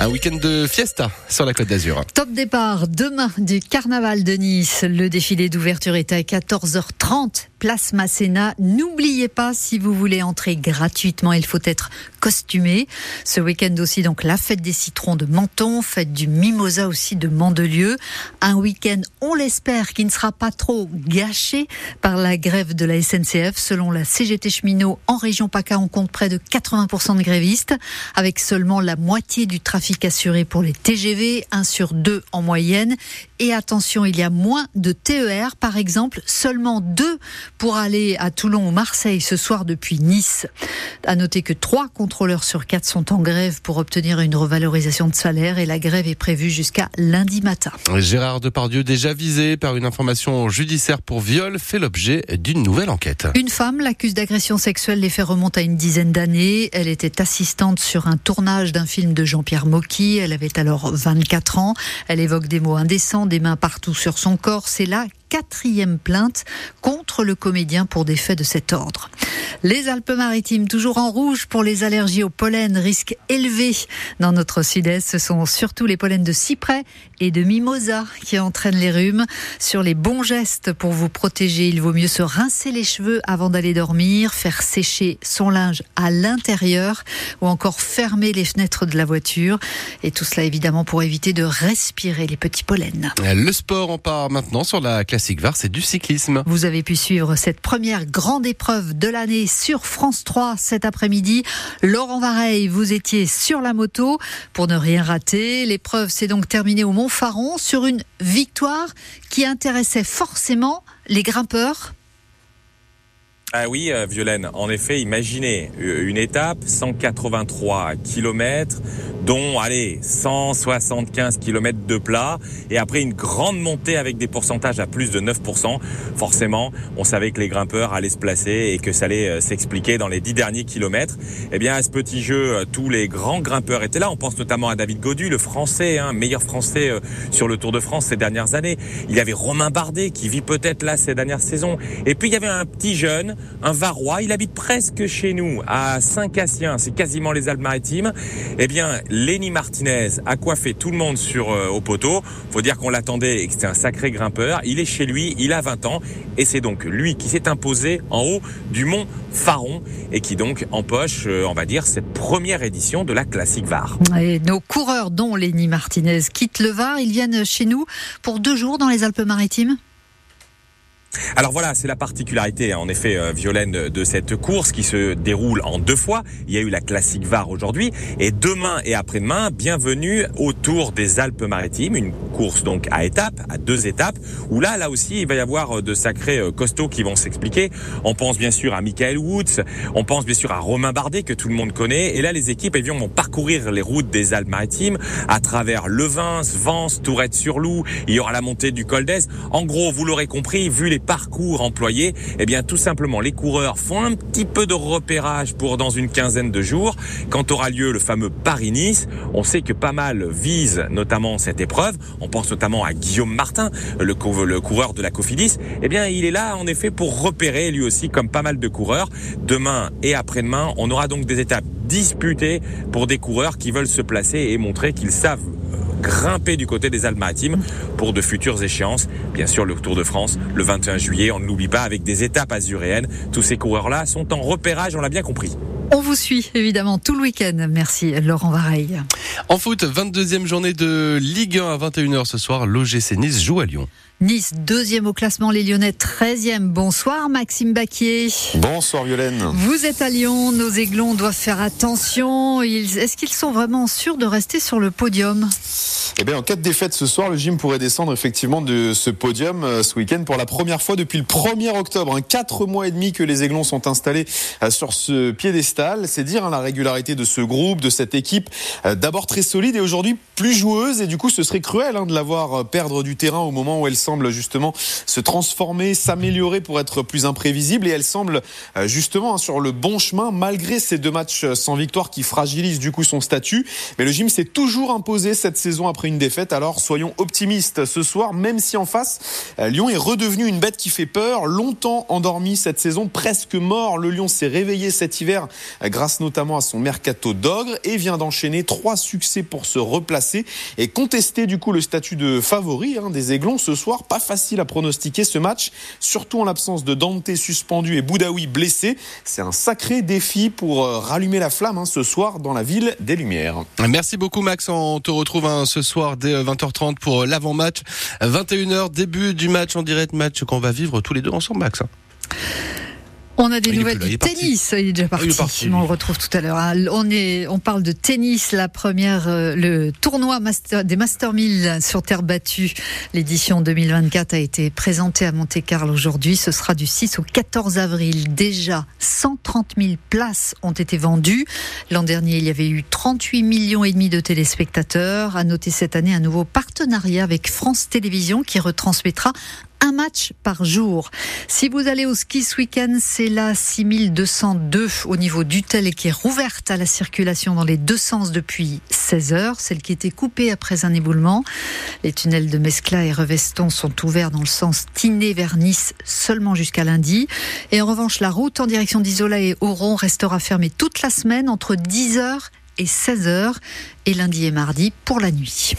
Un week-end de fiesta sur la Côte d'Azur. Top départ demain du carnaval de Nice. Le défilé d'ouverture est à 14h30, place Masséna. N'oubliez pas, si vous voulez entrer gratuitement, il faut être costumé. Ce week-end aussi, donc, la fête des citrons de Menton, fête du mimosa aussi de Mandelieu. Un week-end, on l'espère, qui ne sera pas trop gâché par la grève de la SNCF. Selon la CGT cheminot, en région PACA, on compte près de 80% de grévistes, avec seulement la moitié du trafic assuré pour les TGV, 1 sur 2 en moyenne. Et attention, il y a moins de TER, par exemple, seulement 2 pour aller à Toulon ou Marseille ce soir depuis Nice. À noter que 3 contrôleurs sur 4 sont en grève pour obtenir une revalorisation de salaire et la grève est prévue jusqu'à lundi matin. Gérard Depardieu, déjà visé par une information judiciaire pour viol, fait l'objet d'une nouvelle enquête. Une femme l'accuse d'agression sexuelle. Les faits remontent à une dizaine d'années. Elle était assistante sur un tournage d'un film de Jean-Pierre Mocky. Elle avait alors 24 ans. Elle évoque des mots indécents, des mains partout sur son corps. C'est là quatrième plainte contre le comédien pour des faits de cet ordre. Les Alpes-Maritimes, toujours en rouge pour les allergies au pollen, risque élevé dans notre sud-est. Ce sont surtout les pollens de cyprès et de mimosa qui entraînent les rhumes. Sur les bons gestes pour vous protéger, il vaut mieux se rincer les cheveux avant d'aller dormir, faire sécher son linge à l'intérieur ou encore fermer les fenêtres de la voiture. Et tout cela évidemment pour éviter de respirer les petits pollens. Le sport en part maintenant sur la c'est du cyclisme. Vous avez pu suivre cette première grande épreuve de l'année sur France 3 cet après-midi. Laurent Vareille, vous étiez sur la moto pour ne rien rater. L'épreuve s'est donc terminée au Mont-Faron sur une victoire qui intéressait forcément les grimpeurs. Ah oui, euh, Violaine, en effet, imaginez euh, une étape, 183 km, dont, allez, 175 km de plat, et après une grande montée avec des pourcentages à plus de 9%. Forcément, on savait que les grimpeurs allaient se placer et que ça allait euh, s'expliquer dans les 10 derniers kilomètres. Eh bien, à ce petit jeu, tous les grands grimpeurs étaient là. On pense notamment à David Godu, le français, hein, meilleur français sur le Tour de France ces dernières années. Il y avait Romain Bardet, qui vit peut-être là ces dernières saisons. Et puis, il y avait un petit jeune, un Varois. Il habite presque chez nous, à Saint-Cassien. C'est quasiment les Alpes-Maritimes. Eh bien, Lenny Martinez a coiffé tout le monde sur euh, au poteau. Faut dire qu'on l'attendait et que c'était un sacré grimpeur. Il est chez lui, il a 20 ans et c'est donc lui qui s'est imposé en haut du mont Faron et qui donc empoche, euh, on va dire, cette première édition de la Classique Var. Et nos coureurs, dont Lenny Martinez, quittent le Var. Ils viennent chez nous pour deux jours dans les Alpes-Maritimes. Alors voilà, c'est la particularité, hein, en effet, euh, Violaine, de cette course qui se déroule en deux fois. Il y a eu la classique VAR aujourd'hui et demain et après-demain, bienvenue au Tour des Alpes-Maritimes, une course donc à étapes, à deux étapes, où là, là aussi, il va y avoir euh, de sacrés euh, costauds qui vont s'expliquer. On pense bien sûr à Michael Woods, on pense bien sûr à Romain Bardet que tout le monde connaît. Et là, les équipes, elles vont parcourir les routes des Alpes-Maritimes à travers Levins, Vence, Tourette-sur-Loup. Il y aura la montée du Col d'Ez. En gros, vous l'aurez compris, vu les parcours employés, eh bien tout simplement les coureurs font un petit peu de repérage pour dans une quinzaine de jours. Quand aura lieu le fameux Paris-Nice, on sait que pas mal visent notamment cette épreuve. On pense notamment à Guillaume Martin, le, le coureur de la Cofidis. Eh bien il est là en effet pour repérer lui aussi comme pas mal de coureurs. Demain et après-demain, on aura donc des étapes disputées pour des coureurs qui veulent se placer et montrer qu'ils savent grimper du côté des Alpes-Maritimes pour de futures échéances. Bien sûr, le Tour de France, le 21 juillet, on ne l'oublie pas, avec des étapes azuréennes. Tous ces coureurs-là sont en repérage, on l'a bien compris. On vous suit évidemment tout le week-end. Merci Laurent Vareille. En foot, 22e journée de Ligue 1 à 21h ce soir. L'OGC Nice joue à Lyon. Nice, deuxième au classement, les Lyonnais, 13e. Bonsoir Maxime Baquier. Bonsoir Violaine. Vous êtes à Lyon, nos aiglons doivent faire attention. Est-ce qu'ils sont vraiment sûrs de rester sur le podium? Eh bien, en cas de défaite ce soir, le gym pourrait descendre effectivement de ce podium euh, ce week-end pour la première fois depuis le 1er octobre. Un quatre mois et demi que les Aiglons sont installés euh, sur ce piédestal. C'est dire hein, la régularité de ce groupe, de cette équipe, euh, d'abord très solide et aujourd'hui plus joueuse. Et du coup, ce serait cruel hein, de la voir perdre du terrain au moment où elle semble justement se transformer, s'améliorer pour être plus imprévisible. Et elle semble justement hein, sur le bon chemin malgré ces deux matchs sans victoire qui fragilisent du coup son statut. Mais le gym s'est toujours imposé cette saison après une défaite. Alors soyons optimistes ce soir, même si en face, euh, Lyon est redevenu une bête qui fait peur. Longtemps endormi cette saison, presque mort. Le Lyon s'est réveillé cet hiver grâce notamment à son mercato d'ogre et vient d'enchaîner trois succès pour se replacer et contester du coup le statut de favori hein, des Aiglons ce soir. Pas facile à pronostiquer ce match, surtout en l'absence de Dante suspendu et Boudaoui blessé. C'est un sacré défi pour euh, rallumer la flamme hein, ce soir dans la ville des Lumières. Merci beaucoup Max, on te retrouve hein, ce soir dès 20h30 pour l'avant-match. 21h, début du match en direct, match qu'on va vivre tous les deux ensemble Max. On a des nouvelles du tennis. Il est déjà parti. on le retrouve tout à l'heure. Ah, on est, on parle de tennis. La première, euh, le tournoi master, des Master 1000 sur terre battue. L'édition 2024 a été présentée à Monte-Carlo aujourd'hui. Ce sera du 6 au 14 avril. Déjà, 130 000 places ont été vendues. L'an dernier, il y avait eu 38 millions et demi de téléspectateurs. À noter cette année un nouveau partenariat avec France Télévisions qui retransmettra un match par jour. Si vous allez au ski ce week-end, c'est la 6202 au niveau d'Utel et qui est rouverte à la circulation dans les deux sens depuis 16 heures, celle qui était coupée après un éboulement. Les tunnels de Mescla et Reveston sont ouverts dans le sens Tiné vers Nice seulement jusqu'à lundi. Et en revanche, la route en direction d'Isola et Oron restera fermée toute la semaine entre 10h et 16h et lundi et mardi pour la nuit.